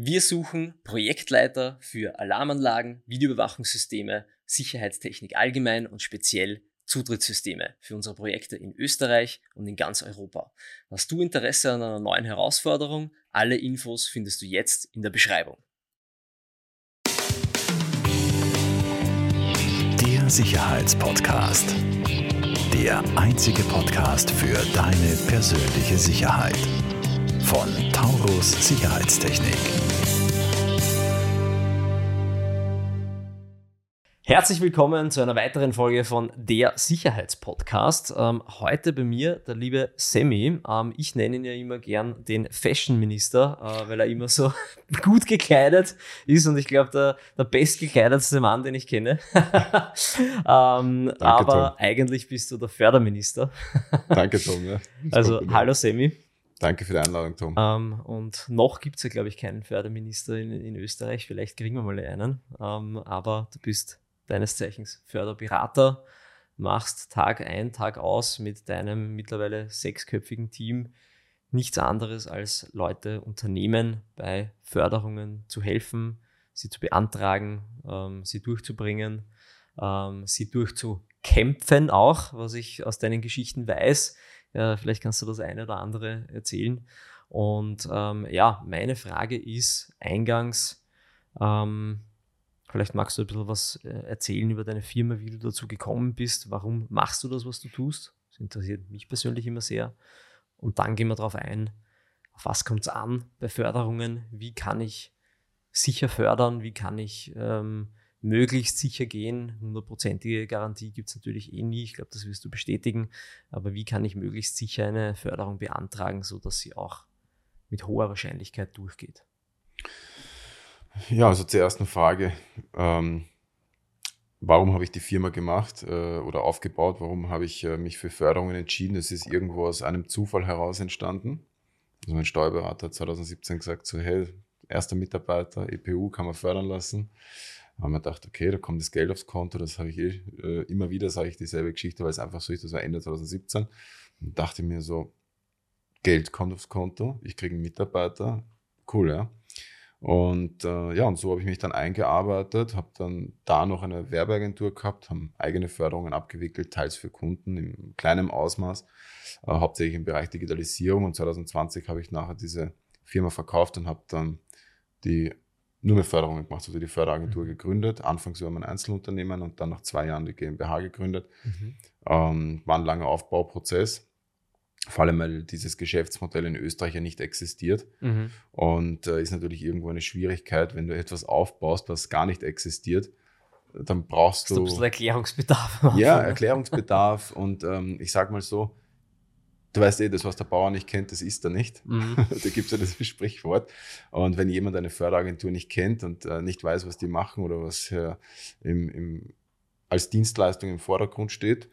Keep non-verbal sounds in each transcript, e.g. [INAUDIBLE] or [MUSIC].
Wir suchen Projektleiter für Alarmanlagen, Videoüberwachungssysteme, Sicherheitstechnik allgemein und speziell Zutrittssysteme für unsere Projekte in Österreich und in ganz Europa. Hast du Interesse an einer neuen Herausforderung? Alle Infos findest du jetzt in der Beschreibung. Der Sicherheitspodcast. Der einzige Podcast für deine persönliche Sicherheit. Von Taurus Sicherheitstechnik. Herzlich willkommen zu einer weiteren Folge von der Sicherheitspodcast. Ähm, heute bei mir der liebe Sammy. Ähm, ich nenne ihn ja immer gern den Fashion Minister, äh, weil er immer so [LAUGHS] gut gekleidet ist und ich glaube der, der bestgekleidetste Mann, den ich kenne. [LAUGHS] ähm, Danke, aber Tom. eigentlich bist du der Förderminister. Danke, Tom. Ja. Also, hallo Sammy. Danke für die Einladung, Tom. Ähm, und noch gibt es ja, glaube ich, keinen Förderminister in, in, Österreich. Vielleicht kriegen wir mal einen. Ähm, aber du bist deines Zeichens Förderberater, machst Tag ein, Tag aus mit deinem mittlerweile sechsköpfigen Team nichts anderes als Leute, Unternehmen bei Förderungen zu helfen, sie zu beantragen, ähm, sie durchzubringen, ähm, sie durchzukämpfen auch, was ich aus deinen Geschichten weiß. Ja, vielleicht kannst du das eine oder andere erzählen. Und ähm, ja, meine Frage ist eingangs, ähm, Vielleicht magst du ein bisschen was äh, erzählen über deine Firma, wie du dazu gekommen bist. Warum machst du das, was du tust? Das interessiert mich persönlich immer sehr. Und dann gehen wir darauf ein, auf was kommt es an bei Förderungen? Wie kann ich sicher fördern? Wie kann ich ähm, möglichst sicher gehen? Hundertprozentige Garantie gibt es natürlich eh nie. Ich glaube, das wirst du bestätigen. Aber wie kann ich möglichst sicher eine Förderung beantragen, sodass sie auch mit hoher Wahrscheinlichkeit durchgeht? Ja, also zur ersten Frage. Ähm, warum habe ich die Firma gemacht äh, oder aufgebaut? Warum habe ich äh, mich für Förderungen entschieden? Es ist irgendwo aus einem Zufall heraus entstanden. Also mein Steuerberater hat 2017 gesagt, so hey, erster Mitarbeiter, EPU kann man fördern lassen. Haben wir gedacht, okay, da kommt das Geld aufs Konto, das habe ich eh, äh, immer wieder, sage ich dieselbe Geschichte, weil es einfach so ist, das war Ende 2017. Und dachte mir so, Geld kommt aufs Konto, ich kriege einen Mitarbeiter, cool, ja. Und äh, ja, und so habe ich mich dann eingearbeitet, habe dann da noch eine Werbeagentur gehabt, haben eigene Förderungen abgewickelt, teils für Kunden im kleinen Ausmaß, äh, hauptsächlich im Bereich Digitalisierung. Und 2020 habe ich nachher diese Firma verkauft und habe dann die nur mehr Förderungen gemacht, also die Förderagentur mhm. gegründet. Anfangs war mein Einzelunternehmen und dann nach zwei Jahren die GmbH gegründet. Mhm. Ähm, war ein langer Aufbauprozess vor allem, weil dieses Geschäftsmodell in Österreich ja nicht existiert. Mhm. Und äh, ist natürlich irgendwo eine Schwierigkeit, wenn du etwas aufbaust, was gar nicht existiert, dann brauchst du. ein bisschen Erklärungsbedarf. Ja, Erklärungsbedarf. und ähm, ich sag mal so, du weißt eh, das, was der Bauer nicht kennt, das ist er nicht. Mhm. [LAUGHS] da gibt es ja das Sprichwort. Und wenn jemand eine Förderagentur nicht kennt und äh, nicht weiß, was die machen oder was äh, im, im, als Dienstleistung im Vordergrund steht,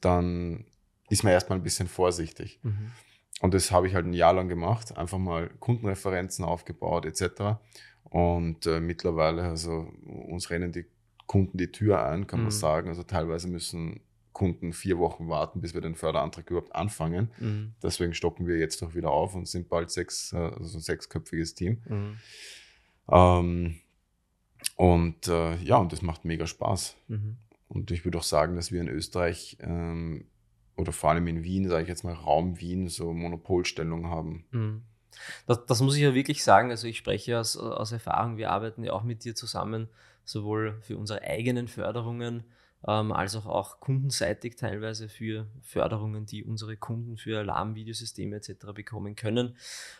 dann ist man erstmal ein bisschen vorsichtig. Mhm. Und das habe ich halt ein Jahr lang gemacht, einfach mal Kundenreferenzen aufgebaut etc. Und äh, mittlerweile, also uns rennen die Kunden die Tür ein, kann mhm. man sagen. Also teilweise müssen Kunden vier Wochen warten, bis wir den Förderantrag überhaupt anfangen. Mhm. Deswegen stocken wir jetzt auch wieder auf und sind bald sechs, äh, also ein sechsköpfiges Team. Mhm. Ähm, und äh, ja, und das macht mega Spaß. Mhm. Und ich würde auch sagen, dass wir in Österreich ähm, oder vor allem in Wien, sage ich jetzt mal Raum Wien, so Monopolstellung haben. Mhm. Das, das, muss ich ja wirklich sagen. Also ich spreche aus, aus Erfahrung, wir arbeiten ja auch mit dir zusammen, sowohl für unsere eigenen Förderungen ähm, als auch, auch kundenseitig teilweise für Förderungen, die unsere Kunden für Alarmvideosysteme etc. bekommen können.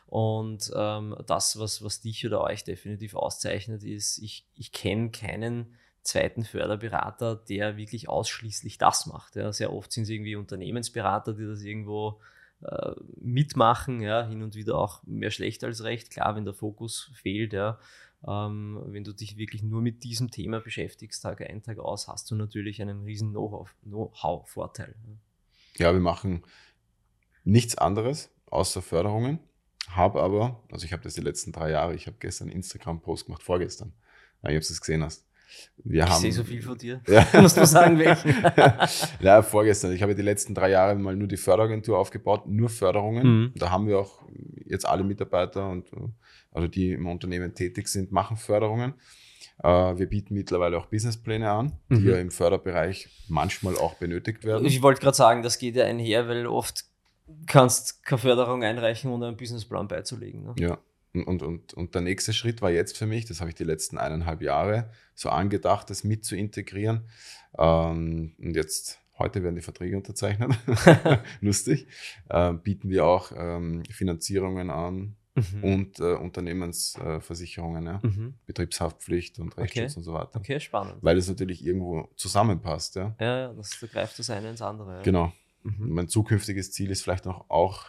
Und ähm, das, was, was dich oder euch definitiv auszeichnet, ist, ich, ich kenne keinen zweiten Förderberater, der wirklich ausschließlich das macht. Ja. Sehr oft sind es irgendwie Unternehmensberater, die das irgendwo äh, mitmachen, ja, hin und wieder auch mehr schlecht als recht. Klar, wenn der Fokus fehlt, ja, ähm, wenn du dich wirklich nur mit diesem Thema beschäftigst, Tag ein, Tag aus, hast du natürlich einen riesen Know-how-Vorteil. Ja, wir machen nichts anderes außer Förderungen, habe aber, also ich habe das die letzten drei Jahre, ich habe gestern Instagram-Post gemacht, vorgestern, weil ich es gesehen hast. Wir ich sehe so viel von dir. Ja. [LAUGHS] Musst du sagen, welchen? [LAUGHS] ja, vorgestern. Ich habe die letzten drei Jahre mal nur die Förderagentur aufgebaut, nur Förderungen. Mhm. Da haben wir auch jetzt alle Mitarbeiter und also die im Unternehmen tätig sind, machen Förderungen. Äh, wir bieten mittlerweile auch Businesspläne an, die Mhm. ja im Förderbereich manchmal auch benötigt werden. Ich wollte gerade sagen, das geht ja einher, weil oft kannst keine Förderung einreichen, ohne einen Businessplan beizulegen. Ne? Ja. Und, und, und, der nächste Schritt war jetzt für mich, das habe ich die letzten eineinhalb Jahre so angedacht, das mit zu integrieren. Ähm, und jetzt, heute werden die Verträge unterzeichnet. [LAUGHS] [LAUGHS] Lustig. Äh, bieten wir auch ähm, Finanzierungen an Mhm. und äh, Unternehmensversicherungen, ja? Mhm. Betriebshaftpflicht und Rechtsschutz Okay. und so weiter. Okay, spannend. Weil es natürlich irgendwo zusammenpasst, ja. Ja, ja, das, da greift das eine ins andere. Ja. Genau. Mhm. Mein zukünftiges Ziel ist vielleicht noch auch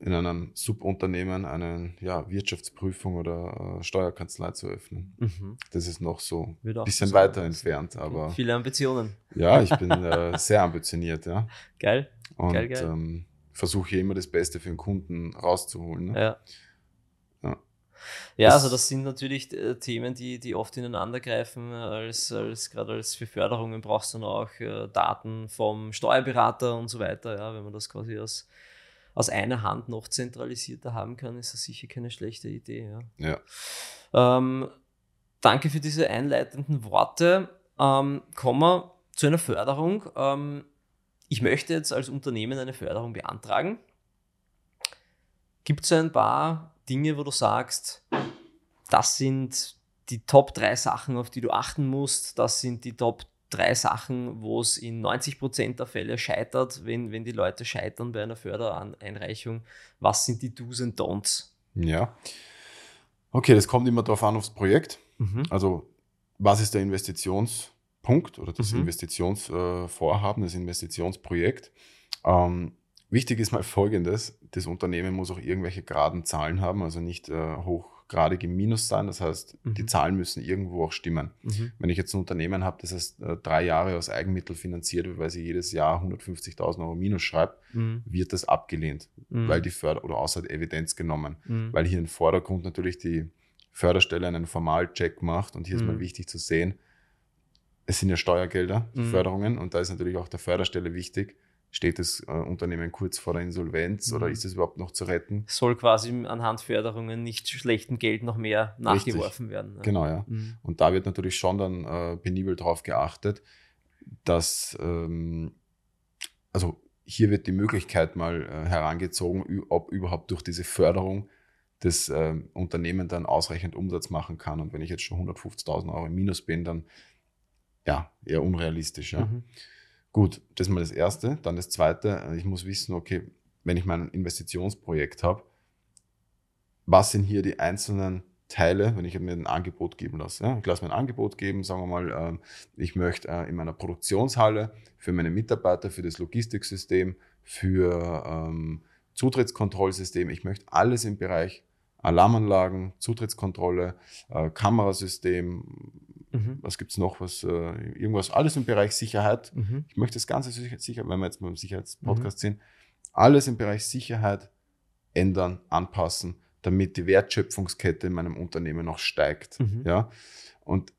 in einem Subunternehmen eine ja, Wirtschaftsprüfung oder äh, Steuerkanzlei zu öffnen. Mhm. Das ist noch so ein bisschen so weiter entfernt, aber Viele Ambitionen. ja, ich bin äh, [LAUGHS] sehr ambitioniert, ja. Geil. Und Geil, geil. Ähm, versuche immer das Beste für den Kunden rauszuholen. Ne? Ja. Ja. Ja, Das- also das sind natürlich äh, Themen, die, die oft ineinander greifen. Als, als gerade als für Förderungen brauchst du dann auch äh, Daten vom Steuerberater und so weiter. Ja, wenn man das quasi aus, aus einer Hand noch zentralisierter haben kann, ist das sicher keine schlechte Idee. Ja. Ja. Ähm, danke für diese einleitenden Worte. Ähm, kommen wir zu einer Förderung. Ähm, ich möchte jetzt als Unternehmen eine Förderung beantragen. Gibt es ein paar Dinge, wo du sagst, das sind die Top 3 Sachen, auf die du achten musst, das sind die Top 3 Sachen, wo es in 90% der Fälle scheitert, wenn, wenn die Leute scheitern bei einer Fördereinreichung. Was sind die Do's und Don'ts? ja. Okay, das kommt immer darauf an aufs Projekt. Mhm. Also, was ist der Investitionspunkt oder das Mhm. Investitionsvorhaben, das Investitionsprojekt? Ähm, wichtig ist mal Folgendes: Das Unternehmen muss auch irgendwelche geraden Zahlen haben, also nicht äh, hochgradig im Minus sein. Das heißt, die Mhm. Zahlen müssen irgendwo auch stimmen. Mhm. Wenn ich jetzt ein Unternehmen habe, das erst äh, drei Jahre aus Eigenmittel finanziert wird, weil sie jedes Jahr 150.000 Euro Minus schreibt, Mhm. wird das abgelehnt, Mhm. weil die Förder oder außer Evidenz genommen Mhm. weil hier im Vordergrund natürlich die Förderstelle einen Formalcheck macht und hier ist mal Mhm. wichtig zu sehen, es sind ja Steuergelder, die. Förderungen und da ist natürlich auch der Förderstelle wichtig, steht das äh, Unternehmen kurz vor der Insolvenz oder Mhm. ist es überhaupt noch zu retten? soll quasi anhand Förderungen nicht schlechtem Geld noch mehr Richtig. nachgeworfen werden. ne? Genau, ja. Mhm. Und da wird natürlich schon dann äh, penibel darauf geachtet, dass, ähm, also hier wird die Möglichkeit mal äh, herangezogen, ob überhaupt durch diese Förderung das ähm, Unternehmen dann ausreichend Umsatz machen kann. Und wenn ich jetzt schon 150.000 Euro im Minus bin, dann ja, eher unrealistisch. Ja. Mhm. Gut, das ist mal das Erste. Dann das Zweite, äh, ich muss wissen, okay, wenn ich mein Investitionsprojekt habe, was sind hier die einzelnen Teile, wenn ich mir ein Angebot geben lasse. Ja? Ich lasse mir ein Angebot geben, sagen wir mal, ähm, ich möchte äh, in meiner Produktionshalle für meine Mitarbeiter, für das Logistiksystem, für ähm, Zutrittskontrollsystem, ich möchte alles im Bereich Alarmanlagen, Zutrittskontrolle, äh, Kamerasystem, Mhm. was gibt's noch, was, äh, irgendwas, alles im Bereich Sicherheit. Mhm. Ich möchte das Ganze sicher, wenn wir jetzt mal im Sicherheitspodcast sind, alles im Bereich Sicherheit ändern, anpassen, damit die Wertschöpfungskette in meinem Unternehmen noch steigt. Mhm. Ja? Und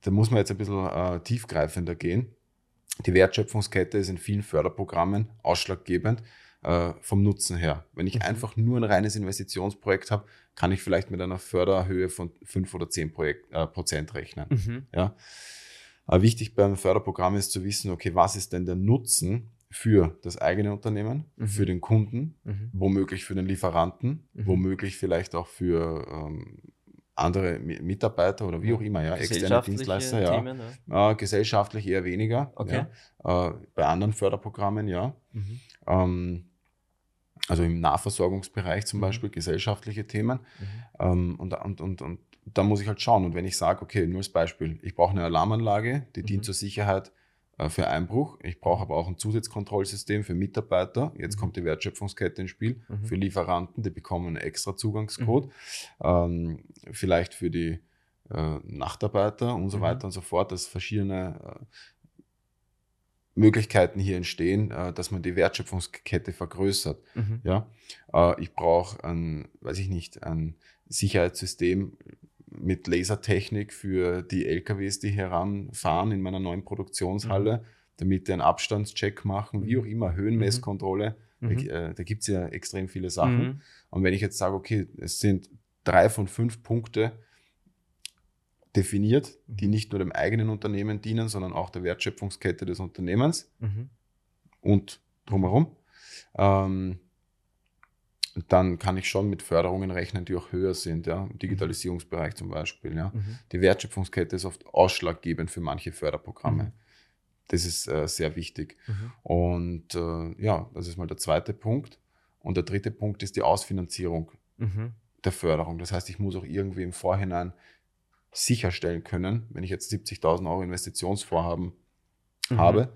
da muss man jetzt ein bisschen äh, tiefgreifender gehen. Die Wertschöpfungskette ist in vielen Förderprogrammen ausschlaggebend äh, vom Nutzen her. Wenn ich Mhm. einfach nur ein reines Investitionsprojekt habe, kann ich vielleicht mit einer Förderhöhe von 5 oder 10 Projekt, äh, Prozent rechnen. Mhm. Ja. Aber wichtig beim Förderprogramm ist zu wissen, okay, was ist denn der Nutzen für das eigene Unternehmen, Mhm. für den Kunden, Mhm. womöglich für den Lieferanten, Mhm. womöglich vielleicht auch für ähm, andere Mi- Mitarbeiter oder wie auch immer, ja, externe Dienstleister, ja. Themen, ja. Äh, gesellschaftlich eher weniger. Okay. Ja. Äh, bei anderen Förderprogrammen, ja. Mhm. Ähm, also im Nahversorgungsbereich zum Mhm. Beispiel, gesellschaftliche Themen. Mhm. Ähm, und, und, und, und da muss ich halt schauen. Und wenn ich sage, okay, nur als Beispiel, ich brauche eine Alarmanlage, die Mhm. dient zur Sicherheit äh, für Einbruch. Ich brauche aber auch ein Zusatzkontrollsystem für Mitarbeiter. Jetzt Mhm. kommt die Wertschöpfungskette ins Spiel. Mhm. Für Lieferanten, die bekommen einen extra Zugangscode. Ähm, vielleicht für die äh, Nachtarbeiter und so Mhm. weiter und so fort, dass verschiedene äh, Möglichkeiten hier entstehen, äh, dass man die Wertschöpfungskette vergrößert. Mhm. Ja, äh, ich brauche ein, weiß ich nicht, ein Sicherheitssystem mit Lasertechnik für die LKWs, die heranfahren in meiner neuen Produktionshalle, damit die einen Abstandscheck machen, wie Mhm. auch immer, Höhenmesskontrolle. Mhm. Da, äh, da gibt es ja extrem viele Sachen. Mhm. Und wenn ich jetzt sage, okay, es sind drei von fünf Punkte definiert, die mhm. nicht nur dem eigenen Unternehmen dienen, sondern auch der Wertschöpfungskette des Unternehmens mhm. und drumherum, ähm, dann kann ich schon mit Förderungen rechnen, die auch höher sind, ja, im Digitalisierungsbereich zum Beispiel. Ja. Mhm. Die Wertschöpfungskette ist oft ausschlaggebend für manche Förderprogramme. Mhm. Das ist äh, sehr wichtig. Mhm. Und äh, ja, das ist mal der zweite Punkt. Und der dritte Punkt ist die Ausfinanzierung mhm. der Förderung. Das heißt, ich muss auch irgendwie im Vorhinein sicherstellen können, wenn ich jetzt 70.000 Euro Investitionsvorhaben mhm. habe,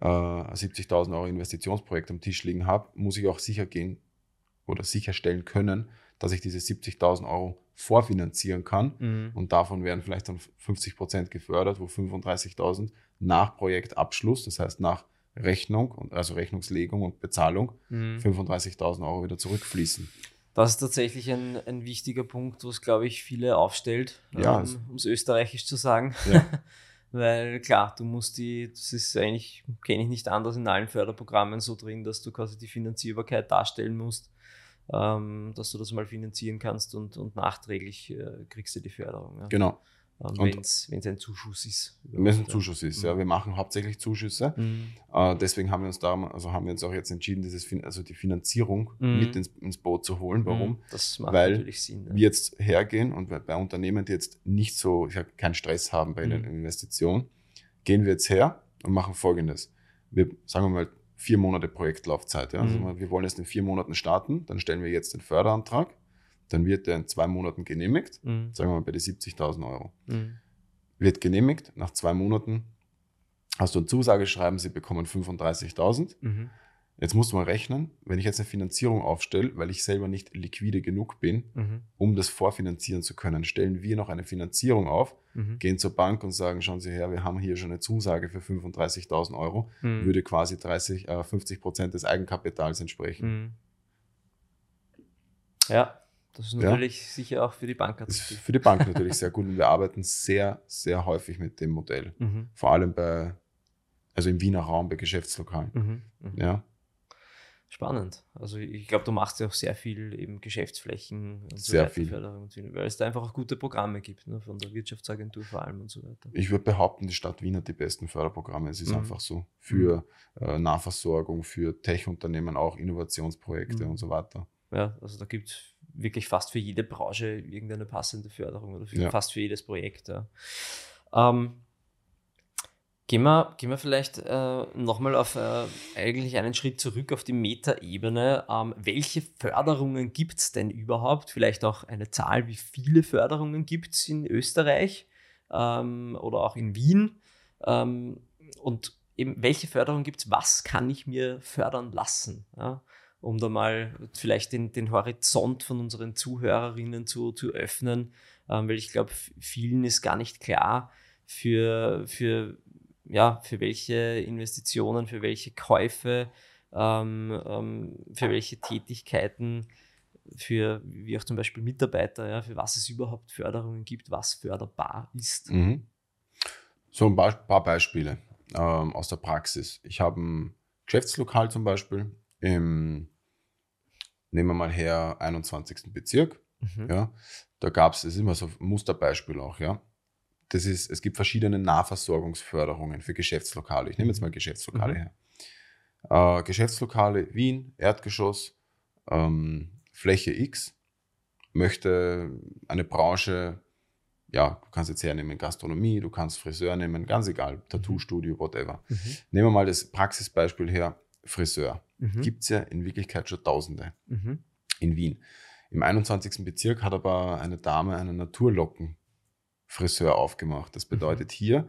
äh, 70.000 Euro Investitionsprojekt am Tisch liegen habe, muss ich auch sicher gehen oder sicherstellen können, dass ich diese 70.000 Euro vorfinanzieren kann. Mhm. Und davon werden vielleicht dann 50 Prozent gefördert, wo 35.000 nach Projektabschluss, das heißt nach Rechnung, also Rechnungslegung und Bezahlung, mhm. 35.000 Euro wieder zurückfließen. Das ist tatsächlich ein, ein wichtiger Punkt, was, glaube ich, viele aufstellt, ja, ähm, um es österreichisch zu sagen. Ja. [LAUGHS] Weil klar, du musst die, das ist eigentlich, kenne ich nicht anders in allen Förderprogrammen so drin, dass du quasi die Finanzierbarkeit darstellen musst ähm, dass du das mal finanzieren kannst und, und nachträglich äh, kriegst du die Förderung. Ja. Genau. Ähm, wenn es ein Zuschuss ist. Wenn es ein Zuschuss ist, mhm. ja. Wir machen hauptsächlich Zuschüsse. Mhm. Äh, deswegen haben wir uns da, also haben wir uns auch jetzt entschieden, dieses, also die Finanzierung mhm. mit ins, ins, Boot zu holen. Warum? Mhm. Das macht Weil natürlich Sinn. Ja. wir jetzt hergehen und bei Unternehmen, die jetzt nicht so, ich sag, keinen Stress haben bei der mhm. Investition, gehen wir jetzt her und machen folgendes. Wir, sagen wir mal, vier Monate Projektlaufzeit. Ja? Also mhm. wir wollen jetzt in vier Monaten starten, dann stellen wir jetzt den Förderantrag, dann wird der in zwei Monaten genehmigt, mhm. sagen wir mal bei den 70.000 Euro. Mhm. Wird genehmigt, nach zwei Monaten hast du ein Zusageschreiben, sie bekommen 35.000. Mhm. Jetzt musst du mal rechnen, wenn ich jetzt eine Finanzierung aufstelle, weil ich selber nicht liquide genug bin, mhm. um das vorfinanzieren zu können, stellen wir noch eine Finanzierung auf, mhm. gehen zur Bank und sagen, schauen Sie her, wir haben hier schon eine Zusage für 35.000 Euro, mhm. würde quasi 30, äh, 50 Prozent des Eigenkapitals entsprechen. Ja, das ist natürlich ja. sicher auch für die Bank. Das ist für die Bank [LAUGHS] natürlich sehr gut und wir arbeiten sehr, sehr häufig mit dem Modell. Mhm. Vor allem bei, also im Wiener Raum bei Geschäftslokalen. Mhm. Ja. Spannend. Also ich glaube, du machst ja auch sehr viel eben Geschäftsflächen und so sehr weiter, viel. Förderung, weil es da einfach auch gute Programme gibt, ne, von der Wirtschaftsagentur vor allem und so weiter. Ich würde behaupten, die Stadt Wien hat die besten Förderprogramme. Es ist mhm. einfach so. Für mhm. äh, Nahversorgung, für Tech-Unternehmen auch, Innovationsprojekte mhm. und so weiter. Ja, also da gibt es wirklich fast für jede Branche irgendeine passende Förderung oder für, ja. fast für jedes Projekt. Ja. Ähm, Gehen wir, gehen wir vielleicht äh, nochmal auf äh, eigentlich einen Schritt zurück auf die Metaebene. Ähm, welche Förderungen gibt es denn überhaupt? Vielleicht auch eine Zahl, wie viele Förderungen gibt es in Österreich ähm, oder auch in Wien? Ähm, und eben, welche Förderung gibt es? Was kann ich mir fördern lassen? Ja? Um da mal vielleicht den, den Horizont von unseren Zuhörerinnen zu, zu öffnen, ähm, weil ich glaube, vielen ist gar nicht klar, für, für ja, für welche Investitionen, für welche Käufe, ähm, ähm, für welche Tätigkeiten, für wie auch zum Beispiel Mitarbeiter, ja, für was es überhaupt Förderungen gibt, was förderbar ist. Mhm. So ein paar Beispiele ähm, aus der Praxis. Ich habe ein Geschäftslokal zum Beispiel im, nehmen wir mal her, 21. Bezirk. Mhm. Ja, da gab es, das ist immer so ein Musterbeispiel auch, ja das ist, es gibt verschiedene Nahversorgungsförderungen für Geschäftslokale. Ich nehme jetzt mal Geschäftslokale mhm. her. Äh, Geschäftslokale Wien, Erdgeschoss, ähm, Fläche X, möchte eine Branche, ja, du kannst jetzt hernehmen Gastronomie, du kannst Friseur nehmen, ganz egal, Tattoo-Studio, whatever. Mhm. Nehmen wir mal das Praxisbeispiel her, Friseur. Mhm. Gibt es ja in Wirklichkeit schon Tausende mhm. in Wien. Im 21. Bezirk hat aber eine Dame einen Naturlocken Friseur aufgemacht. Das mhm. bedeutet hier,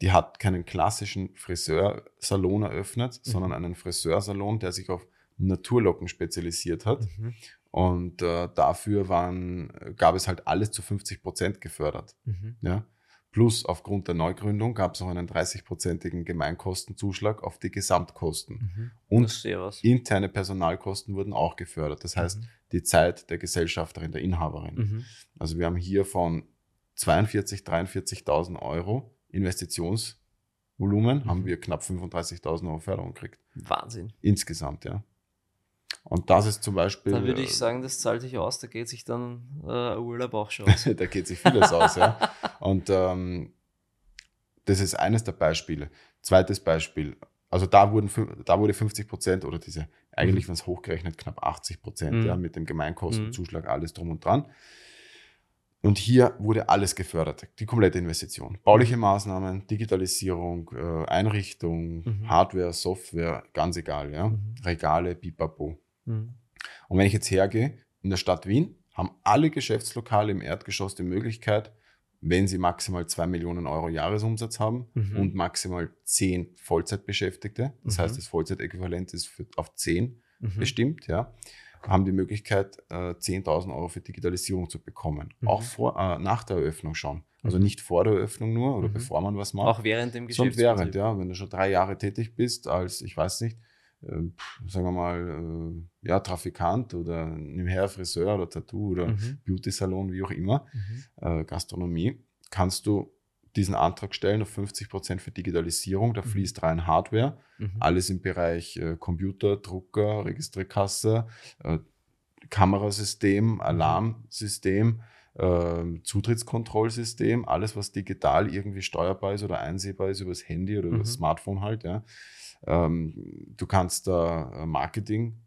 die hat keinen klassischen Friseursalon eröffnet, mhm. sondern einen Friseursalon, der sich auf Naturlocken spezialisiert hat. Mhm. Und äh, dafür waren, gab es halt alles zu 50 Prozent gefördert. Mhm. Ja? Plus aufgrund der Neugründung gab es auch einen 30-prozentigen Gemeinkostenzuschlag auf die Gesamtkosten. Mhm. Und interne Personalkosten wurden auch gefördert. Das heißt, mhm. die Zeit der Gesellschafterin, der Inhaberin. Mhm. Also wir haben hier von 42, 43.000 Euro Investitionsvolumen mhm. haben wir knapp 35.000 Euro Förderung gekriegt. Wahnsinn. Insgesamt, ja. Und das ist zum Beispiel. Dann würde ich sagen, das zahlt sich aus, da geht sich dann äh, Urlaub auch schon aus. [LAUGHS] da geht sich vieles aus, ja. Und ähm, das ist eines der Beispiele. Zweites Beispiel, also da, wurden, da wurde 50 Prozent oder diese, eigentlich mhm. wenn es hochgerechnet, knapp 80 Prozent, mhm. ja, mit dem Gemeinkostenzuschlag, mhm. alles drum und dran. Und hier wurde alles gefördert, die komplette Investition. Bauliche. Maßnahmen, Digitalisierung, äh, Einrichtung, mhm. Hardware, Software, ganz egal, ja. Mhm. Regale, Bipapo. Mhm. Und wenn ich jetzt hergehe, in der Stadt Wien haben alle Geschäftslokale im Erdgeschoss die Möglichkeit, wenn sie maximal 2 Millionen Euro Jahresumsatz haben mhm. und maximal 10 Vollzeitbeschäftigte, das mhm. heißt, das Vollzeitäquivalent ist für, auf 10 mhm. bestimmt, ja, haben die Möglichkeit, äh, 10.000 Euro für Digitalisierung zu bekommen. Mhm. Auch vor, äh, nach der Eröffnung schon. Also mhm. nicht vor der Eröffnung nur oder mhm. bevor man was macht. Auch während dem Geschäft. Sondern während, ja. Wenn du schon drei Jahre tätig bist als, ich weiß nicht, äh, sagen wir mal, äh, ja, Trafikant oder nebenher Friseur oder Tattoo oder mhm. Beauty-Salon, wie auch immer, mhm. äh, Gastronomie, kannst du diesen Antrag stellen auf 50 Prozent für Digitalisierung. Da mhm. fließt rein Hardware, mhm. alles im Bereich äh, Computer, Drucker, Registrierkasse, äh, Kamerasystem, mhm. Alarmsystem, äh, Zutrittskontrollsystem, alles, was digital irgendwie steuerbar ist oder einsehbar ist über das Handy oder über das mhm. Smartphone halt. Ja. Ähm, du kannst da äh, Marketing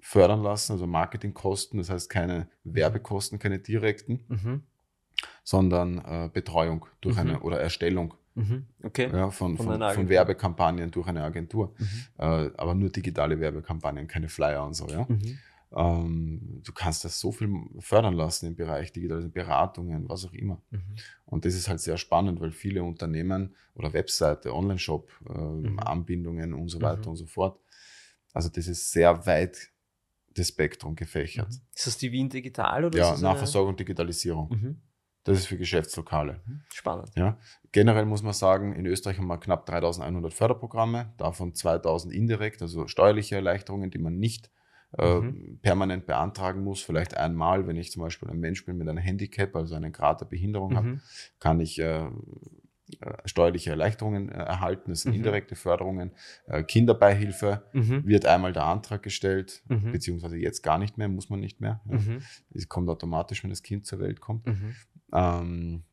fördern lassen, also Marketingkosten, das heißt keine mhm. Werbekosten, keine direkten, mhm. Sondern äh, Betreuung durch mhm. eine oder Erstellung mhm. okay. ja, von, von, von, von, Werbekampagnen durch eine Agentur. Mhm. Äh, aber nur digitale Werbekampagnen, keine Flyer und so. Ja? Mhm. Ähm, du kannst das so viel fördern lassen im Bereich digitale Beratungen, was auch immer. Mhm. Und das ist halt sehr spannend, weil viele Unternehmen oder Webseite, Online-Shop, äh, mhm. Anbindungen und so weiter und so fort. Also das ist sehr weit das Spektrum gefächert. Ist das die Wien Digital oder? Ja, Nahversorgung, eine... Digitalisierung. Mhm. Das ist für Geschäftslokale. Mhm. Spannend. Ja. Generell muss man sagen, in Österreich haben wir knapp 3100 Förderprogramme, davon 2000 indirekt, also steuerliche Erleichterungen, die man nicht äh, mhm. permanent beantragen muss. Vielleicht einmal, wenn ich zum Beispiel ein Mensch bin mit einem Handicap, also eine Grad der Behinderung mhm. habe, kann ich äh, äh, steuerliche Erleichterungen äh, erhalten. Das sind mhm. indirekte Förderungen. Äh, Kinderbeihilfe mhm. wird einmal der Antrag gestellt, mhm. beziehungsweise jetzt gar nicht mehr, muss man nicht mehr. Mhm. Es kommt automatisch, wenn das Kind zur Welt kommt. Ähm,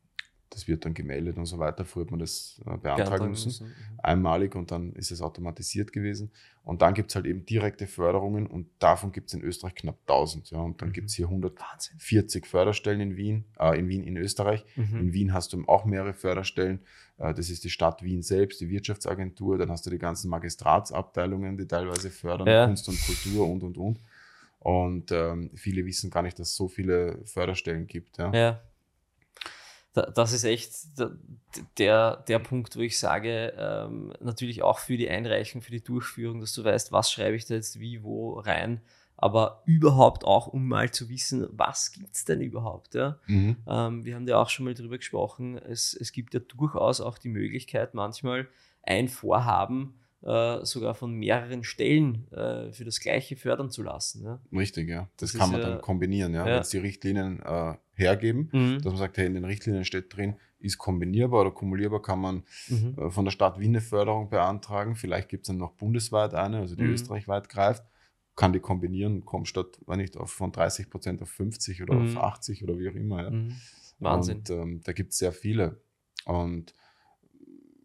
das wird dann gemeldet und so weiter. Früher hat man das äh, beantragen müssen, müssen. Mhm. einmalig und dann ist es automatisiert gewesen. Und dann gibt es halt eben direkte Förderungen und davon gibt es in Österreich knapp 1000. Ja. Und dann mhm. gibt es hier 140 Wahnsinn. Förderstellen in Wien, äh, in Wien, in Österreich. Mhm. In Wien hast du auch mehrere Förderstellen. Äh, das ist die Stadt Wien selbst, die Wirtschaftsagentur. Dann hast du die ganzen Magistratsabteilungen, die teilweise fördern, ja. Kunst und Kultur und und und. Und ähm, viele wissen gar nicht, dass es so viele Förderstellen gibt. Ja. ja das ist echt der, der Punkt, wo ich sage, ähm, natürlich auch für die Einreichung, für die Durchführung, dass du weißt, was schreibe ich da jetzt wie, wo rein, aber überhaupt auch, um mal zu wissen, was gibt es denn überhaupt. Ja? Mhm. Ähm, wir haben ja auch schon mal drüber gesprochen, es, es gibt ja durchaus auch die Möglichkeit, manchmal ein Vorhaben äh, sogar von mehreren Stellen äh, für das Gleiche fördern zu lassen. Ja? Richtig, ja. Das, das kann man dann kombinieren, ja. ja. Wenn es die Richtlinien äh, hergeben, mhm. dass man sagt, hey, in den Richtlinien steht drin, ist kombinierbar oder kumulierbar, kann man mhm. Äh, von der Stadt Wien eine Förderung beantragen. Vielleicht gibt es dann noch bundesweit eine, also die mhm. österreichweit greift kann die kombinieren, kommt statt, wenn nicht, auf, von 30 Prozent auf 50 oder mhm. auf 80 oder wie auch immer. Ja. Mhm. Wahnsinn. Und ähm, da gibt es sehr viele. Und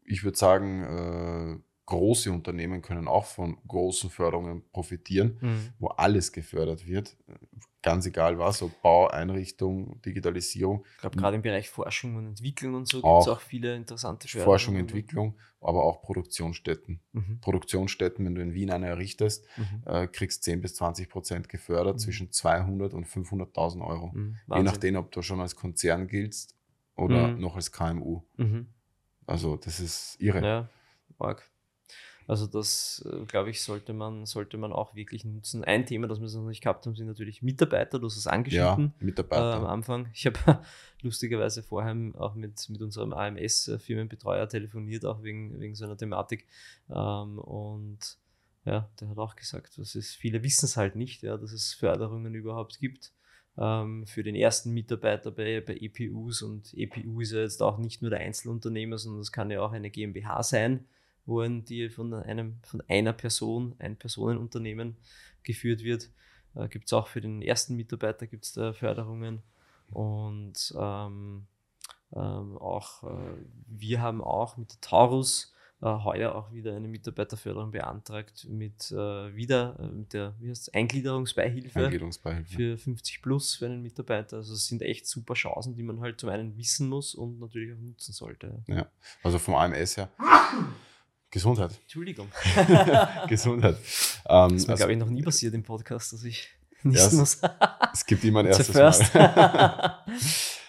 ich würde sagen, äh, große Unternehmen können auch von großen Förderungen profitieren, mhm. wo alles gefördert wird. Ganz egal was, ob Bau, Einrichtung, Digitalisierung. Ich glaube, gerade im Bereich Forschung und Entwicklung und so gibt es auch viele interessante Förderungen. Forschung, Entwicklung, aber auch Produktionsstätten. Mhm. Produktionsstätten, wenn du in Wien eine errichtest, mhm. äh, kriegst 10 bis 20 Prozent gefördert mhm. zwischen 200 und 500.000 Euro. Mhm. Je nachdem, ob du schon als Konzern giltst oder mhm. noch als KMU. Also das ist irre. Ja, arg. Also das, äh, glaube ich, sollte man, sollte man auch wirklich nutzen. Ein Thema, das wir noch nicht gehabt haben, sind natürlich Mitarbeiter. Du hast es angeschnitten ja, Mitarbeiter. Äh, am Anfang. Ich habe [LAUGHS] lustigerweise vorher auch mit, mit unserem AMS-Firmenbetreuer telefoniert, auch wegen, wegen so einer Thematik. Ähm, und ja, der hat auch gesagt, dass es, viele wissen es halt nicht, ja, dass es Förderungen überhaupt gibt ähm, für den ersten Mitarbeiter bei, bei EPUs. Und EPU ist ja jetzt auch nicht nur der Einzelunternehmer, sondern es kann ja auch eine GmbH sein wurden, die von einem, von einer Person, ein Personenunternehmen geführt wird. Äh, gibt es auch für den ersten Mitarbeiter gibt's da Förderungen. Und ähm, ähm, auch äh, wir haben auch mit der Taurus äh, heuer auch wieder eine Mitarbeiterförderung beantragt mit äh, wieder äh, mit der wie heißt Eingliederungsbeihilfe, Eingliederungsbeihilfe für 50 plus für einen Mitarbeiter. Also es sind echt super Chancen, die man halt zum einen wissen muss und natürlich auch nutzen sollte. Ja, also vom AMS her. Gesundheit. Entschuldigung. [LAUGHS] Gesundheit. Ähm, das ist mir, also, glaube ich, noch nie passiert im Podcast, dass ich nichts ja, muss. es gibt immer ein erstes Mal. [LAUGHS]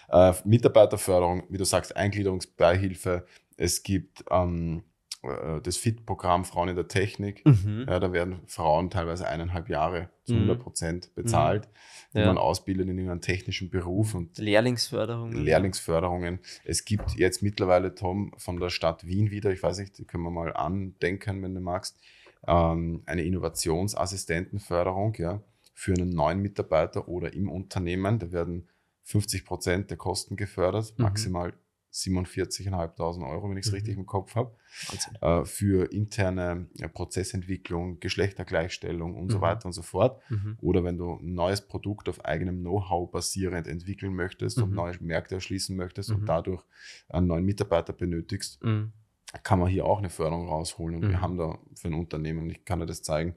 äh, Mitarbeiterförderung, wie du sagst, Eingliederungsbeihilfe. Es gibt ähm, äh, das FIT-Programm Frauen in der Technik. Mhm. Ja, da werden Frauen teilweise eineinhalb Jahre zu 100 mhm. Prozent bezahlt, mhm. die ja. man ausbildet in einem technischen Beruf. Und Lehrlingsförderungen. Lehrlingsförderungen. Es gibt jetzt mittlerweile, Tom, von der Stadt Wien wieder, ich weiß nicht, die können wir mal andenken, wenn du magst, ähm, eine Innovationsassistentenförderung ja, für einen neuen Mitarbeiter oder im Unternehmen. Da werden 50 Prozent der Kosten gefördert, mhm. Maximal 47.500 Euro, wenn ich es mhm. richtig im Kopf habe, äh, für interne ja, Prozessentwicklung, Geschlechtergleichstellung und mhm. so weiter und so fort. Mhm. Oder wenn du ein neues Produkt auf eigenem Know-how basierend entwickeln möchtest und mhm. neue Märkte erschließen möchtest und mhm. dadurch einen neuen Mitarbeiter benötigst, mhm kann man hier auch eine Förderung rausholen. Und mhm. wir haben da für ein Unternehmen, ich kann dir das zeigen,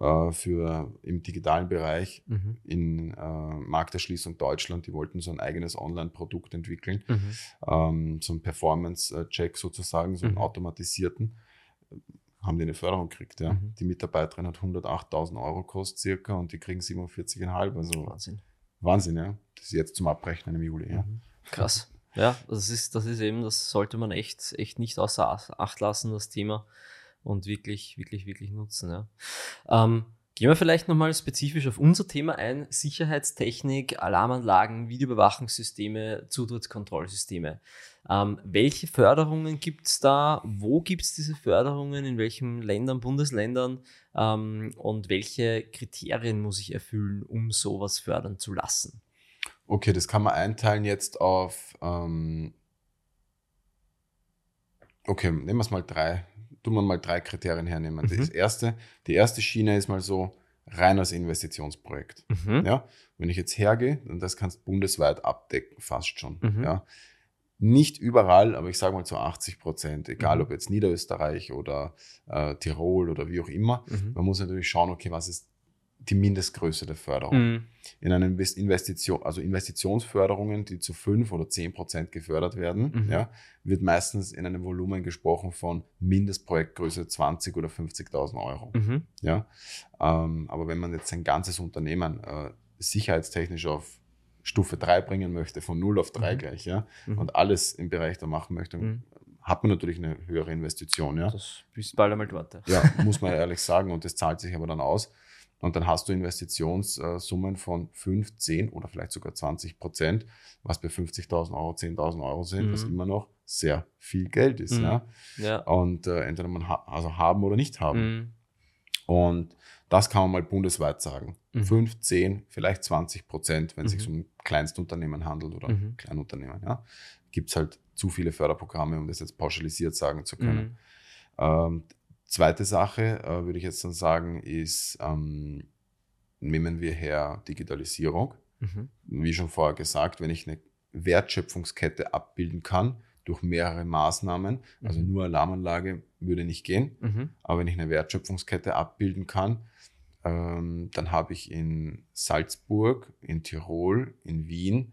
äh, für im digitalen Bereich mhm. in äh, Markterschließung Deutschland, die wollten so ein eigenes Online-Produkt entwickeln, mhm. ähm, so ein Performance-Check sozusagen, so einen mhm. automatisierten, haben die eine Förderung gekriegt. Ja. Mhm. Die Mitarbeiterin hat 108.000 Euro kostet circa und die kriegen 47,5. Also Wahnsinn. Wahnsinn, ja. Das ist jetzt zum Abrechnen im Juli. Ja. Mhm. Krass. Ja, das ist, das ist eben, das sollte man echt, echt nicht außer Acht lassen, das Thema. Und wirklich, wirklich, wirklich nutzen. Ja. Ähm, gehen wir vielleicht nochmal spezifisch auf unser Thema ein: Sicherheitstechnik, Alarmanlagen, Videoüberwachungssysteme, Zutrittskontrollsysteme. Ähm, welche Förderungen gibt es da? Wo gibt es diese Förderungen? In welchen Ländern, Bundesländern? Ähm, und welche Kriterien muss ich erfüllen, um sowas fördern zu lassen? Okay, das kann man einteilen jetzt auf. Ähm, okay, nehmen wir es mal drei. Tun wir mal drei Kriterien hernehmen. Mhm. Das erste, die erste Schiene ist mal so rein als Investitionsprojekt. Mhm. Ja, wenn ich jetzt hergehe, und das kannst du bundesweit abdecken, fast schon. Mhm. Ja, nicht überall, aber ich sage mal zu 80 Prozent, egal mhm. ob jetzt Niederösterreich oder äh, Tirol oder wie auch immer. Mhm. Man muss natürlich schauen, okay, was ist die Mindestgröße der Förderung. Mhm. In einer Investition, also Investitionsförderungen, die zu 5 oder 10 Prozent gefördert werden, mhm. ja, wird meistens in einem Volumen gesprochen von Mindestprojektgröße 20 oder 50.000 Euro. Mhm. Ja, ähm, aber wenn man jetzt ein ganzes Unternehmen äh, sicherheitstechnisch auf Stufe 3 bringen möchte, von 0 auf 3 mhm. gleich, ja, mhm. und alles im Bereich da machen möchte, mhm. hat man natürlich eine höhere Investition. Ja. Das bist bald einmal dort. Ja, muss man ehrlich sagen, und das zahlt sich aber dann aus. Und dann hast du Investitionssummen von 5, 10 oder vielleicht sogar 20 Prozent, was bei 50.000 Euro 10.000 Euro sind, mhm. was immer noch sehr viel Geld ist. Mhm. Ja? ja? Und äh, entweder man ha also haben oder nicht haben. Mhm. Und das kann man mal bundesweit sagen. Mhm. 5, 10, vielleicht 20 Prozent, wenn es sich mhm. um ein Kleinstunternehmen handelt oder mhm. Kleinunternehmen. Ja? Gibt es halt zu viele Förderprogramme, um das jetzt pauschalisiert sagen zu können. Mhm. Ähm, Zweite Sache, äh, würde ich jetzt dann sagen, ist, ähm, nehmen wir her Digitalisierung. Mhm. Wie schon vorher gesagt, wenn ich eine Wertschöpfungskette abbilden kann durch mehrere Maßnahmen, also mhm. nur Alarmanlage würde nicht gehen, mhm. aber wenn ich eine Wertschöpfungskette abbilden kann, ähm, dann habe ich in Salzburg, in Tirol, in Wien,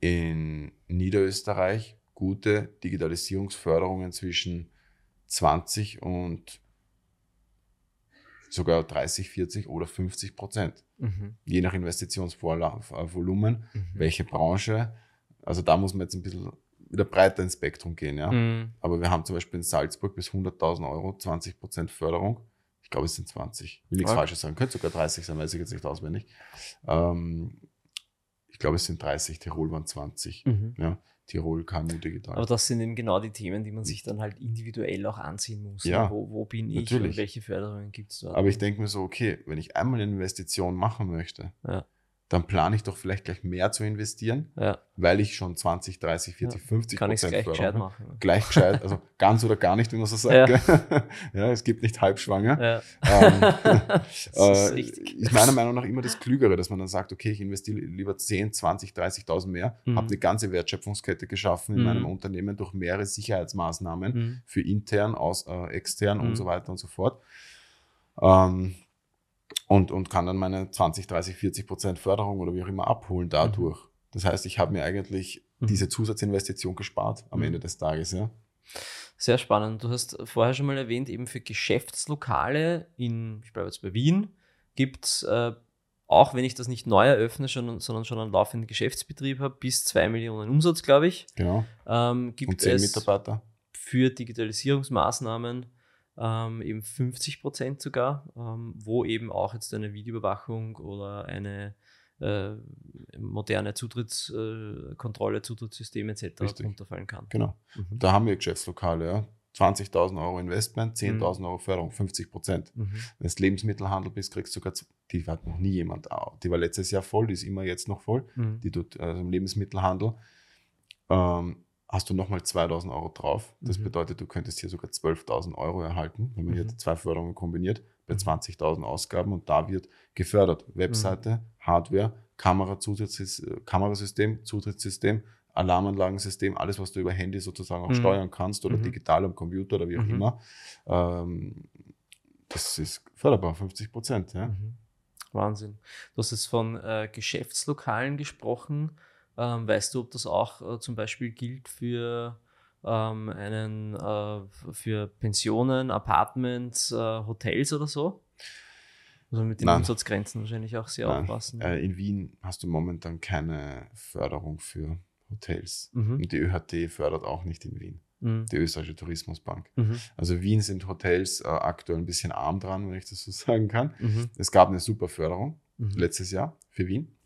in Niederösterreich gute Digitalisierungsförderungen zwischen 20 und sogar 30, 40 oder 50 Prozent. Mhm. Je nach Investitionsvolumen, mhm. welche Branche. Also da muss man jetzt ein bisschen wieder breiter ins Spektrum gehen. Ja? Mhm. Aber wir haben zum Beispiel in Salzburg bis 100.000 Euro 20 Prozent Förderung. Ich glaube, es sind 20. Ich will nichts okay. Falsches sagen. Könnte sogar 30 sein, weiß ich jetzt nicht auswendig. Ähm, ich glaube, es sind 30. Tirol waren 20. Mhm. Ja? Tirol KMU Digital. Aber das sind eben genau die Themen, die man sich dann halt individuell auch ansehen muss. Ja, ne? wo, wo bin ich natürlich. und welche Förderungen gibt es dort? Aber ich denke mir so, okay, wenn ich einmal eine Investition machen möchte, ja. Dann plane ich doch vielleicht gleich mehr zu investieren, Ja, weil ich schon 20, 30, 40, 50 kann Prozent gleich Förderung gescheit machen. Gleich gescheit, also [LAUGHS] ganz oder gar nicht, wie man so sagt. Ja. [LAUGHS] ja es gibt nicht halbschwanger. Ja. Ähm, [LAUGHS] das ist äh, richtig. ist meiner Meinung nach immer das Klügere, dass man dann sagt, okay, ich investiere lieber 10, 20, 30.000 mehr, Mhm. habe eine ganze Wertschöpfungskette geschaffen in Mhm. meinem Unternehmen durch mehrere Sicherheitsmaßnahmen Mhm. für intern, aus, äh, extern Mhm. und so weiter und so fort. Ähm, und, und kann dann meine 20, 30, 40 Prozent Förderung oder wie auch immer abholen dadurch. Das heißt, ich habe mir eigentlich Mhm. diese Zusatzinvestition gespart am Mhm. Ende des Tages. Ja? Sehr spannend. Du hast vorher schon mal erwähnt, eben für Geschäftslokale in, ich bleibe jetzt bei Wien, gibt es, äh, auch wenn ich das nicht neu eröffne, schon, sondern schon einen laufenden Geschäftsbetrieb habe, bis 2 Millionen Umsatz, glaube ich, Genau. ähm, gibt Und 10 es Mitarbeiter. für Digitalisierungsmaßnahmen ähm, eben 50 Prozent sogar, ähm, wo eben auch jetzt eine Videoüberwachung oder eine äh, moderne Zutrittskontrolle, äh, Zutrittssystem etc. Richtig. runterfallen kann. Genau. Mhm. Da haben wir Geschäftslokale, ja. 20.000 Euro Investment, Mhm. 10.000 Euro Förderung, 50 Prozent. Mhm. Wenn du Lebensmittelhandel bist, kriegst du sogar, die hat noch nie jemand, die war letztes Jahr voll, die ist immer jetzt noch voll, Mhm. die tut also im Lebensmittelhandel, ähm, hast du nochmal 2.000 Euro drauf. Das Mhm. bedeutet, du könntest hier sogar 12.000 Euro erhalten, wenn man hier Mhm. die zwei Förderungen kombiniert, bei Mhm. 20.000 Ausgaben und da wird gefördert. Webseite, Hardware, Kamerazutritts- äh, Kamerasystem, Zutrittssystem, Alarmanlagensystem, alles, was du über Handy sozusagen auch Mhm. steuern kannst oder Mhm. digital am Computer oder wie auch Mhm. immer. Ähm, das ist förderbar, 50 Prozent. Ja? Mhm. Wahnsinn. Du hast jetzt von äh, Geschäftslokalen gesprochen. Ähm, weißt du, ob das auch äh, zum Beispiel gilt für ähm, einen äh, für Pensionen, Apartments, äh, Hotels oder so? Also mit den Nein. Umsatzgrenzen wahrscheinlich auch sehr Nein. aufpassen. Äh, in Wien hast du momentan keine Förderung für Hotels. Mhm. Und die ÖHT fördert auch nicht in Wien, Mhm. die österreichische Tourismusbank. Mhm. Also Wien sind Hotels äh, aktuell ein bisschen arm dran, wenn ich das so [LAUGHS] sagen kann. Mhm. Es gab eine super Förderung Mhm. letztes Jahr für Wien,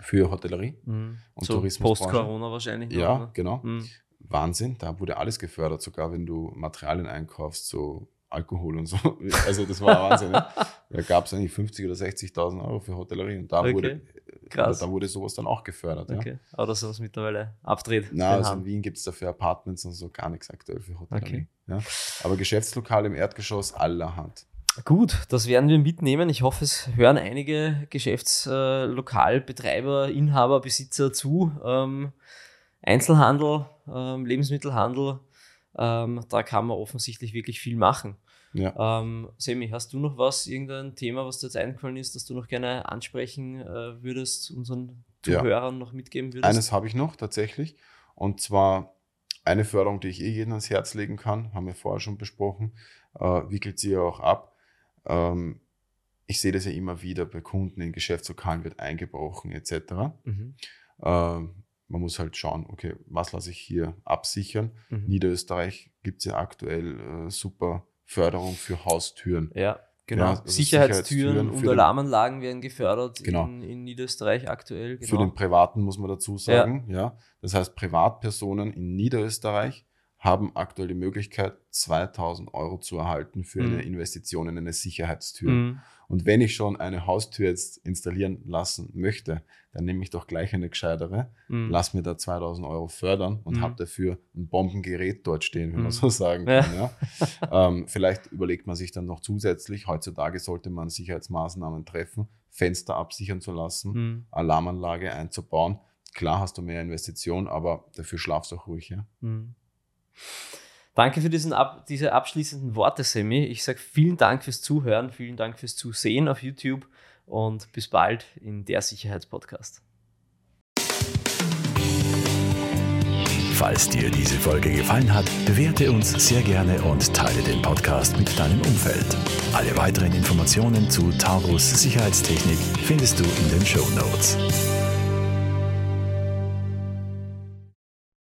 für Hotellerie. Mhm. und so Tourismusbranche. Post-Corona wahrscheinlich. Ja, ne? genau. Mhm. Wahnsinn, da wurde alles gefördert, sogar wenn du Materialien einkaufst, so Alkohol und so. [LAUGHS] Also das war Wahnsinn. ne? Da gab es eigentlich 50.000 oder 60.000 Euro für Hotellerie und da, Okay, wurde, krass. da wurde sowas dann auch gefördert. Ja. Okay. Aber dass sowas mittlerweile abdreht. Na, den also in Wien gibt es dafür Apartments und so gar nichts aktuell für Hotellerie. Okay. Ja. Aber Geschäftslokale im Erdgeschoss allerhand. Gut, das werden wir mitnehmen. Ich hoffe, es hören einige Geschäftslokalbetreiber, Inhaber, Besitzer zu. Ähm, Einzelhandel, ähm, Lebensmittelhandel, ähm, da kann man offensichtlich wirklich viel machen. Ja. Ähm, Semi, hast du noch was, irgendein Thema, was dir jetzt eingefallen ist, das du noch gerne ansprechen äh, würdest, unseren Ja. Zuhörern noch mitgeben würdest? Eines habe ich noch tatsächlich. Und zwar eine Förderung, die ich eh jedem ans Herz legen kann, haben wir vorher schon besprochen, äh, wickelt sie ja auch ab. Ähm, ich sehe das ja immer wieder bei Kunden in Geschäftslokalen wird eingebrochen etc. Mhm. Ähm, man muss halt schauen, okay, was lasse ich hier absichern. Mhm. Niederösterreich gibt es ja aktuell äh, super Förderung für Haustüren. Ja, genau. Ja, also Sicherheitstüren Sicherheitstüren und Alarmanlagen werden gefördert Genau. in, in Niederösterreich aktuell. Genau. Für den Privaten muss man dazu sagen. Ja. Das heißt, Privatpersonen in Niederösterreich haben aktuell die Möglichkeit, 2000 Euro zu erhalten für Mhm. eine Investition in eine Sicherheitstür. Mhm. Und wenn ich schon eine Haustür jetzt installieren lassen möchte, dann nehme ich doch gleich eine gescheitere, Mhm. lass mir da 2000 Euro fördern und Mhm. habe dafür ein Bombengerät dort stehen, wenn Mhm. man so sagen Ja. kann. Ja. [LAUGHS] ähm, vielleicht überlegt man sich dann noch zusätzlich, heutzutage sollte man Sicherheitsmaßnahmen treffen, Fenster absichern zu lassen, Mhm. Alarmanlage einzubauen. Klar hast du mehr Investition, aber dafür schlafst du auch ruhig. Ja? Danke für diesen ab, diese abschließenden Worte, Semi. Ich sage vielen Dank fürs Zuhören, vielen Dank fürs Zusehen auf YouTube und bis bald in der Sicherheitspodcast. Falls dir diese Folge gefallen hat, bewerte uns sehr gerne und teile den Podcast mit deinem Umfeld. Alle weiteren Informationen zu Taurus Sicherheitstechnik findest du in den Show Notes.